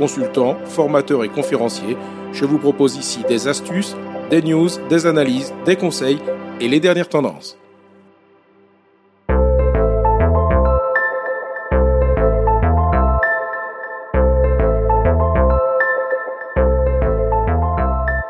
consultant, formateur et conférencier. Je vous propose ici des astuces, des news, des analyses, des conseils et les dernières tendances.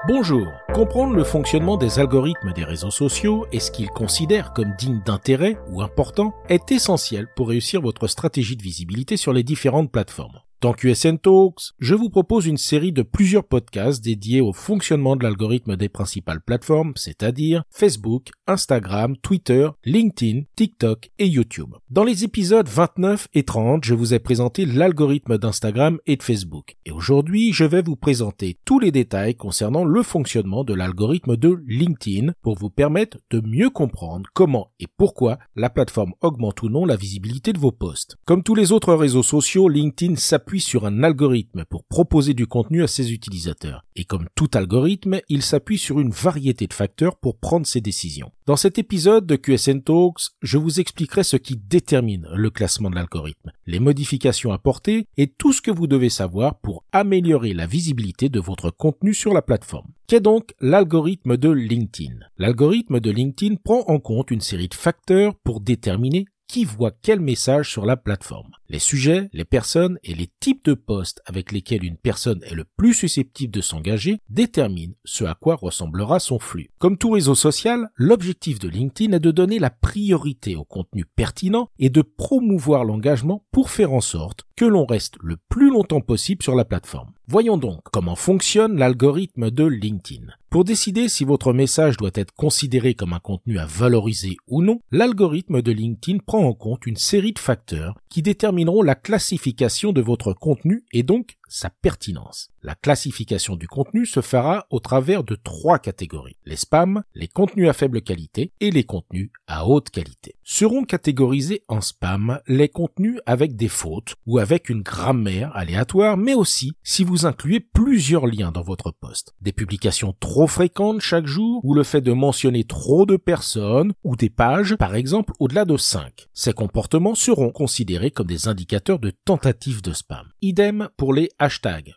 Bonjour. Comprendre le fonctionnement des algorithmes des réseaux sociaux et ce qu'ils considèrent comme digne d'intérêt ou important est essentiel pour réussir votre stratégie de visibilité sur les différentes plateformes. Dans QSN Talks, je vous propose une série de plusieurs podcasts dédiés au fonctionnement de l'algorithme des principales plateformes, c'est-à-dire Facebook, Instagram, Twitter, LinkedIn, TikTok et YouTube. Dans les épisodes 29 et 30, je vous ai présenté l'algorithme d'Instagram et de Facebook. Et aujourd'hui, je vais vous présenter tous les détails concernant le fonctionnement de l'algorithme de LinkedIn pour vous permettre de mieux comprendre comment et pourquoi la plateforme augmente ou non la visibilité de vos posts. Comme tous les autres réseaux sociaux, LinkedIn s'appuie sur un algorithme pour proposer du contenu à ses utilisateurs. Et comme tout algorithme, il s'appuie sur une variété de facteurs pour prendre ses décisions. Dans cet épisode de QSN Talks, je vous expliquerai ce qui détermine le classement de l'algorithme, les modifications apportées et tout ce que vous devez savoir pour améliorer la visibilité de votre contenu sur la plateforme. Qu'est donc l'algorithme de LinkedIn? L'algorithme de LinkedIn prend en compte une série de facteurs pour déterminer qui voit quel message sur la plateforme. Les sujets, les personnes et les types de postes avec lesquels une personne est le plus susceptible de s'engager déterminent ce à quoi ressemblera son flux. Comme tout réseau social, l'objectif de LinkedIn est de donner la priorité au contenu pertinent et de promouvoir l'engagement pour faire en sorte que l'on reste le plus longtemps possible sur la plateforme. Voyons donc comment fonctionne l'algorithme de LinkedIn. Pour décider si votre message doit être considéré comme un contenu à valoriser ou non, l'algorithme de LinkedIn prend en compte une série de facteurs qui détermineront la classification de votre contenu et donc sa pertinence. La classification du contenu se fera au travers de trois catégories. Les spams, les contenus à faible qualité et les contenus à haute qualité. Seront catégorisés en spam les contenus avec des fautes ou avec une grammaire aléatoire, mais aussi si vous incluez plusieurs liens dans votre poste. Des publications trop fréquentes chaque jour ou le fait de mentionner trop de personnes ou des pages, par exemple au-delà de 5. Ces comportements seront considérés comme des indicateurs de tentative de spam. Idem pour les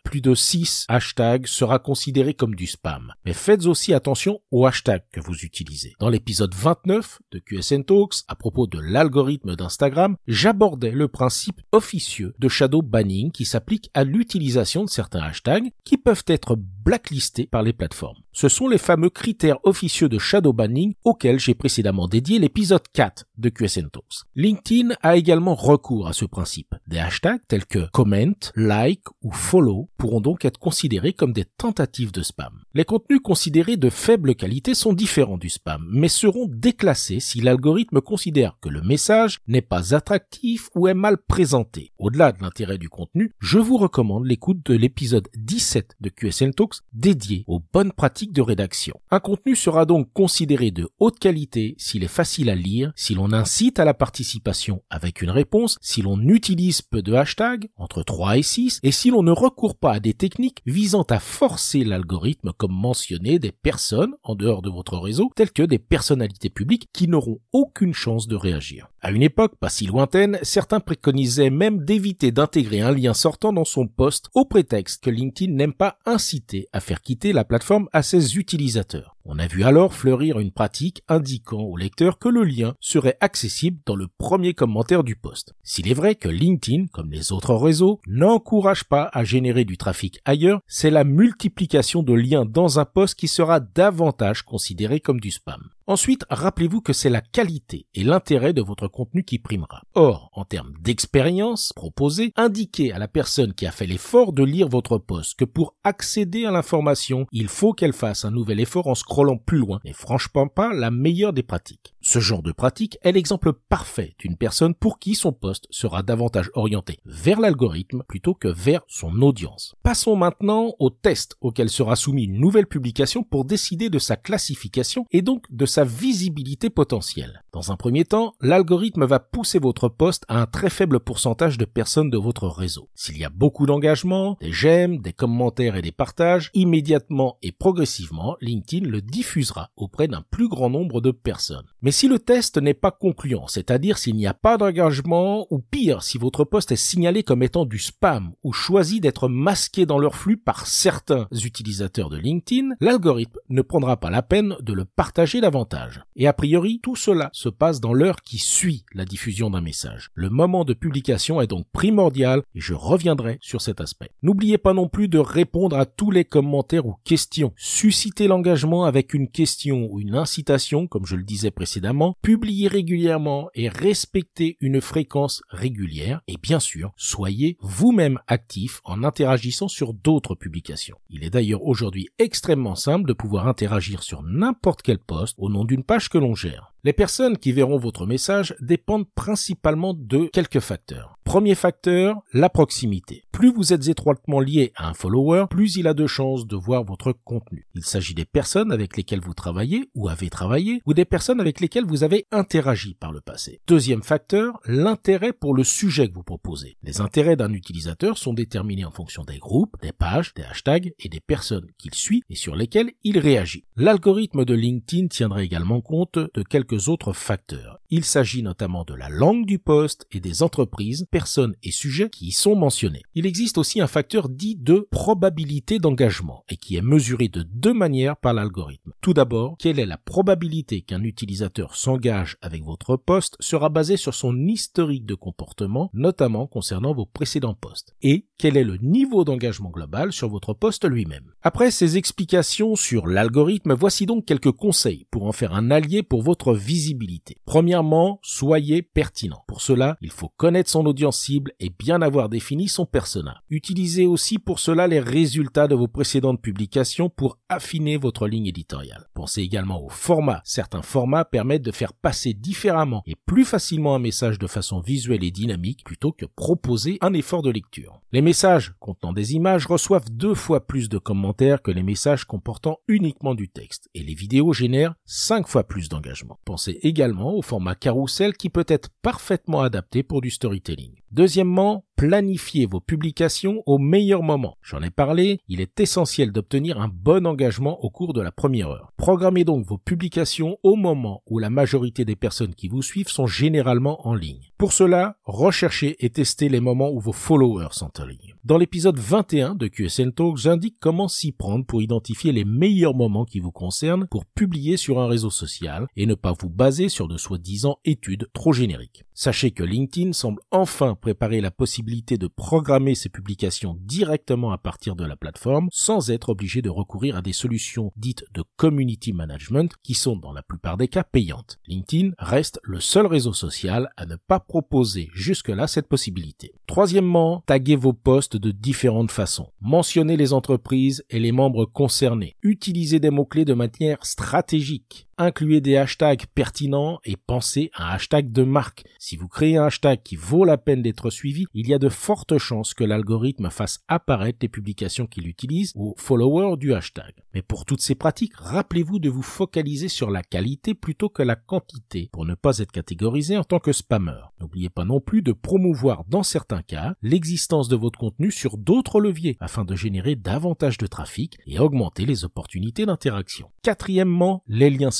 Plus de 6 hashtags sera considéré comme du spam. Mais faites aussi attention aux hashtags que vous utilisez. Dans l'épisode 29 de QSN Talks, à propos de l'algorithme d'Instagram, j'abordais le principe officieux de shadow banning qui s'applique à l'utilisation de certains hashtags qui peuvent être blacklistés par les plateformes. Ce sont les fameux critères officieux de shadow banning auxquels j'ai précédemment dédié l'épisode 4 de QSN Talks. LinkedIn a également recours à ce principe. Des hashtags tels que comment, like ou follow pourront donc être considérés comme des tentatives de spam. Les contenus considérés de faible qualité sont différents du spam, mais seront déclassés si l'algorithme considère que le message n'est pas attractif ou est mal présenté. Au-delà de l'intérêt du contenu, je vous recommande l'écoute de l'épisode 17 de QSN Talks dédié aux bonnes pratiques de rédaction. Un contenu sera donc considéré de haute qualité s'il est facile à lire, si l'on incite à la participation avec une réponse, si l'on utilise peu de hashtags, entre 3 et 6, et si l'on ne recourt pas à des techniques visant à forcer l'algorithme comme mentionner des personnes en dehors de votre réseau, telles que des personnalités publiques qui n'auront aucune chance de réagir. À une époque pas si lointaine, certains préconisaient même d'éviter d'intégrer un lien sortant dans son poste au prétexte que LinkedIn n'aime pas inciter à faire quitter la plateforme à ses utilisateurs. On a vu alors fleurir une pratique indiquant au lecteur que le lien serait accessible dans le premier commentaire du post. S'il est vrai que LinkedIn, comme les autres réseaux, n'encourage pas à générer du trafic ailleurs, c'est la multiplication de liens dans un post qui sera davantage considéré comme du spam. Ensuite, rappelez-vous que c'est la qualité et l'intérêt de votre contenu qui primera. Or, en termes d'expérience proposée, indiquez à la personne qui a fait l'effort de lire votre post que pour accéder à l'information, il faut qu'elle fasse un nouvel effort en scrollant plus loin n'est franchement pas la meilleure des pratiques. Ce genre de pratique est l'exemple parfait d'une personne pour qui son poste sera davantage orienté vers l'algorithme plutôt que vers son audience. Passons maintenant au test auquel sera soumis une nouvelle publication pour décider de sa classification et donc de sa visibilité potentielle. Dans un premier temps, l'algorithme va pousser votre poste à un très faible pourcentage de personnes de votre réseau. S'il y a beaucoup d'engagement, des j'aime, des commentaires et des partages, immédiatement et progressivement, LinkedIn le diffusera auprès d'un plus grand nombre de personnes. Si le test n'est pas concluant, c'est-à-dire s'il n'y a pas d'engagement, ou pire, si votre poste est signalé comme étant du spam, ou choisi d'être masqué dans leur flux par certains utilisateurs de LinkedIn, l'algorithme ne prendra pas la peine de le partager davantage. Et a priori, tout cela se passe dans l'heure qui suit la diffusion d'un message. Le moment de publication est donc primordial et je reviendrai sur cet aspect. N'oubliez pas non plus de répondre à tous les commentaires ou questions. Suscitez l'engagement avec une question ou une incitation, comme je le disais précédemment, publiez régulièrement et respectez une fréquence régulière et bien sûr, soyez vous-même actif en interagissant sur d'autres publications. Il est d'ailleurs aujourd'hui extrêmement simple de pouvoir interagir sur n'importe quel poste au nom d'une page que l'on gère. Les personnes qui verront votre message dépendent principalement de quelques facteurs. Premier facteur, la proximité. Plus vous êtes étroitement lié à un follower, plus il a de chances de voir votre contenu. Il s'agit des personnes avec lesquelles vous travaillez ou avez travaillé, ou des personnes avec lesquelles vous avez interagi par le passé. Deuxième facteur, l'intérêt pour le sujet que vous proposez. Les intérêts d'un utilisateur sont déterminés en fonction des groupes, des pages, des hashtags et des personnes qu'il suit et sur lesquelles il réagit. L'algorithme de LinkedIn tiendra également compte de autres facteurs. Il s'agit notamment de la langue du poste et des entreprises, personnes et sujets qui y sont mentionnés. Il existe aussi un facteur dit de probabilité d'engagement et qui est mesuré de deux manières par l'algorithme. Tout d'abord, quelle est la probabilité qu'un utilisateur s'engage avec votre poste sera basée sur son historique de comportement, notamment concernant vos précédents postes. Et quel est le niveau d'engagement global sur votre poste lui-même. Après ces explications sur l'algorithme, voici donc quelques conseils pour en faire un allié pour votre visibilité. Premièrement, soyez pertinent. Pour cela, il faut connaître son audience cible et bien avoir défini son persona. Utilisez aussi pour cela les résultats de vos précédentes publications pour affiner votre ligne éditoriale. Pensez également au format. Certains formats permettent de faire passer différemment et plus facilement un message de façon visuelle et dynamique plutôt que proposer un effort de lecture. Les messages contenant des images reçoivent deux fois plus de commentaires que les messages comportant uniquement du texte et les vidéos génèrent cinq fois plus d'engagement. Pensez également au format carrousel qui peut être parfaitement adapté pour du storytelling. Deuxièmement, planifiez vos publications au meilleur moment. J'en ai parlé, il est essentiel d'obtenir un bon engagement au cours de la première heure. Programmez donc vos publications au moment où la majorité des personnes qui vous suivent sont généralement en ligne. Pour cela, recherchez et testez les moments où vos followers sont en ligne. Dans l'épisode 21 de QSN Talk, j'indique comment s'y prendre pour identifier les meilleurs moments qui vous concernent pour publier sur un réseau social et ne pas vous baser sur de soi-disant études trop génériques. Sachez que LinkedIn semble enfin préparer la possibilité de programmer ses publications directement à partir de la plateforme sans être obligé de recourir à des solutions dites de community management qui sont dans la plupart des cas payantes. LinkedIn reste le seul réseau social à ne pas proposer jusque-là cette possibilité. Troisièmement, taguez vos posts de différentes façons. Mentionnez les entreprises et les membres concernés. Utilisez des mots-clés de manière stratégique incluez des hashtags pertinents et pensez à un hashtag de marque. Si vous créez un hashtag qui vaut la peine d'être suivi, il y a de fortes chances que l'algorithme fasse apparaître les publications qu'il utilise aux followers du hashtag. Mais pour toutes ces pratiques, rappelez-vous de vous focaliser sur la qualité plutôt que la quantité pour ne pas être catégorisé en tant que spammer. N'oubliez pas non plus de promouvoir dans certains cas l'existence de votre contenu sur d'autres leviers afin de générer davantage de trafic et augmenter les opportunités d'interaction. Quatrièmement, les liens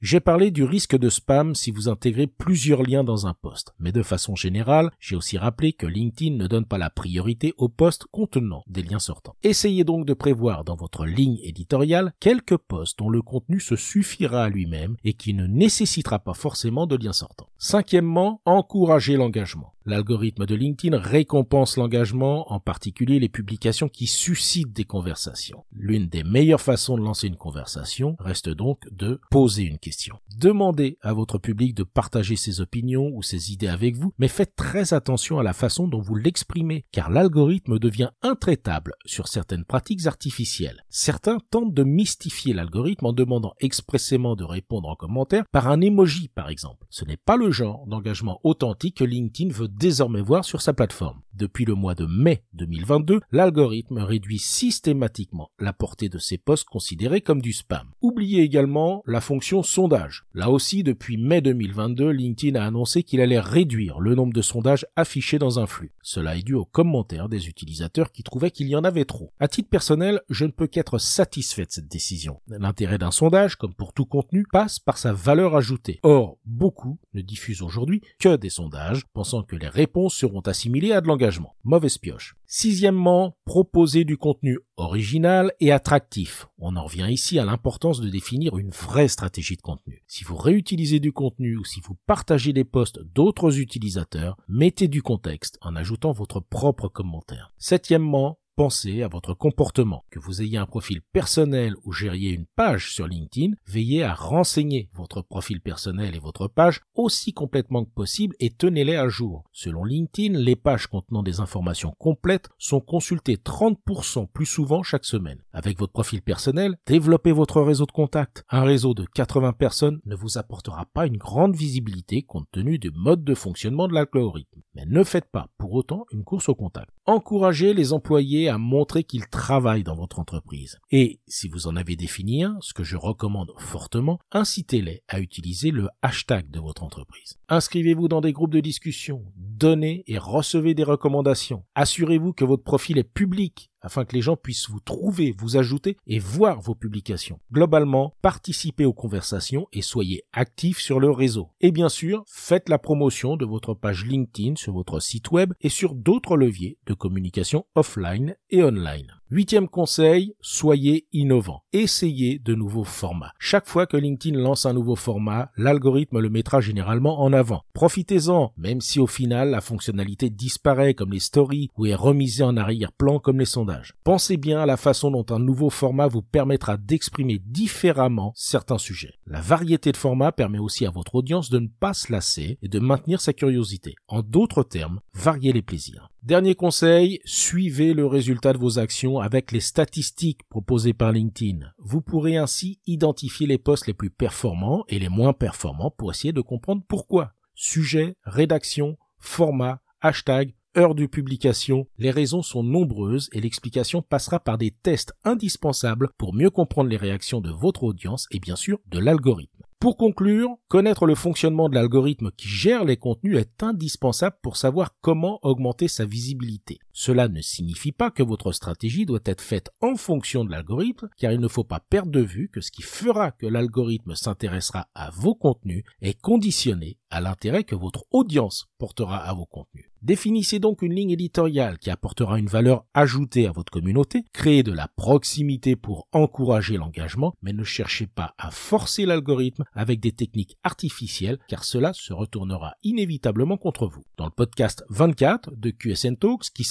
j'ai parlé du risque de spam si vous intégrez plusieurs liens dans un poste, mais de façon générale, j'ai aussi rappelé que LinkedIn ne donne pas la priorité aux postes contenant des liens sortants. Essayez donc de prévoir dans votre ligne éditoriale quelques postes dont le contenu se suffira à lui-même et qui ne nécessitera pas forcément de liens sortants. Cinquièmement, encouragez l'engagement. L'algorithme de LinkedIn récompense l'engagement, en particulier les publications qui suscitent des conversations. L'une des meilleures façons de lancer une conversation reste donc de poser une question. Demandez à votre public de partager ses opinions ou ses idées avec vous, mais faites très attention à la façon dont vous l'exprimez, car l'algorithme devient intraitable sur certaines pratiques artificielles. Certains tentent de mystifier l'algorithme en demandant expressément de répondre en commentaire par un emoji par exemple. Ce n'est pas le genre d'engagement authentique que LinkedIn veut désormais voir sur sa plateforme. Depuis le mois de mai 2022, l'algorithme réduit systématiquement la portée de ces posts considérés comme du spam. Oubliez également la fonction sondage. Là aussi, depuis mai 2022, LinkedIn a annoncé qu'il allait réduire le nombre de sondages affichés dans un flux. Cela est dû aux commentaires des utilisateurs qui trouvaient qu'il y en avait trop. À titre personnel, je ne peux qu'être satisfait de cette décision. L'intérêt d'un sondage, comme pour tout contenu, passe par sa valeur ajoutée. Or, beaucoup ne diffusent aujourd'hui que des sondages, pensant que les réponses seront assimilées à de l'engagement. Mauvaise pioche. Sixièmement, proposer du contenu original et attractif. On en revient ici à l'importance de définir une vraie stratégie de contenu. Si vous réutilisez du contenu ou si vous partagez des posts d'autres utilisateurs, mettez du contexte en ajoutant votre propre commentaire. Septièmement, Pensez à votre comportement. Que vous ayez un profil personnel ou gériez une page sur LinkedIn, veillez à renseigner votre profil personnel et votre page aussi complètement que possible et tenez-les à jour. Selon LinkedIn, les pages contenant des informations complètes sont consultées 30% plus souvent chaque semaine. Avec votre profil personnel, développez votre réseau de contacts. Un réseau de 80 personnes ne vous apportera pas une grande visibilité compte tenu du mode de fonctionnement de l'algorithme. Mais ne faites pas pour autant une course au contact. Encouragez les employés à montrer qu'ils travaillent dans votre entreprise. Et si vous en avez défini un, ce que je recommande fortement, incitez-les à utiliser le hashtag de votre entreprise. Inscrivez-vous dans des groupes de discussion, donnez et recevez des recommandations. Assurez-vous que votre profil est public afin que les gens puissent vous trouver, vous ajouter et voir vos publications. Globalement, participez aux conversations et soyez actifs sur le réseau. Et bien sûr, faites la promotion de votre page LinkedIn sur votre site web et sur d'autres leviers de communication offline et online. Huitième conseil, soyez innovant. Essayez de nouveaux formats. Chaque fois que LinkedIn lance un nouveau format, l'algorithme le mettra généralement en avant. Profitez-en, même si au final la fonctionnalité disparaît comme les stories ou est remisée en arrière-plan comme les sondages. Pensez bien à la façon dont un nouveau format vous permettra d'exprimer différemment certains sujets. La variété de formats permet aussi à votre audience de ne pas se lasser et de maintenir sa curiosité. En d'autres termes, variez les plaisirs. Dernier conseil, suivez le résultat de vos actions avec les statistiques proposées par LinkedIn. Vous pourrez ainsi identifier les posts les plus performants et les moins performants pour essayer de comprendre pourquoi. Sujet, rédaction, format, hashtag, heure de publication, les raisons sont nombreuses et l'explication passera par des tests indispensables pour mieux comprendre les réactions de votre audience et bien sûr de l'algorithme. Pour conclure, connaître le fonctionnement de l'algorithme qui gère les contenus est indispensable pour savoir comment augmenter sa visibilité. Cela ne signifie pas que votre stratégie doit être faite en fonction de l'algorithme, car il ne faut pas perdre de vue que ce qui fera que l'algorithme s'intéressera à vos contenus est conditionné à l'intérêt que votre audience portera à vos contenus. Définissez donc une ligne éditoriale qui apportera une valeur ajoutée à votre communauté, créez de la proximité pour encourager l'engagement, mais ne cherchez pas à forcer l'algorithme avec des techniques artificielles, car cela se retournera inévitablement contre vous. Dans le podcast 24 de QSN Talks, qui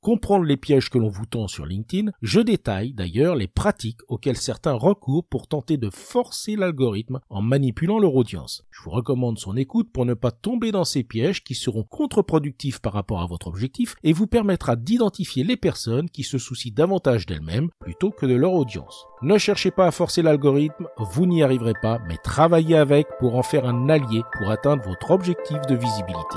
Comprendre les pièges que l'on vous tend sur LinkedIn, je détaille d'ailleurs les pratiques auxquelles certains recourent pour tenter de forcer l'algorithme en manipulant leur audience. Je vous recommande son écoute pour ne pas tomber dans ces pièges qui seront contre-productifs par rapport à votre objectif et vous permettra d'identifier les personnes qui se soucient davantage d'elles-mêmes plutôt que de leur audience. Ne cherchez pas à forcer l'algorithme, vous n'y arriverez pas, mais travaillez avec pour en faire un allié pour atteindre votre objectif de visibilité.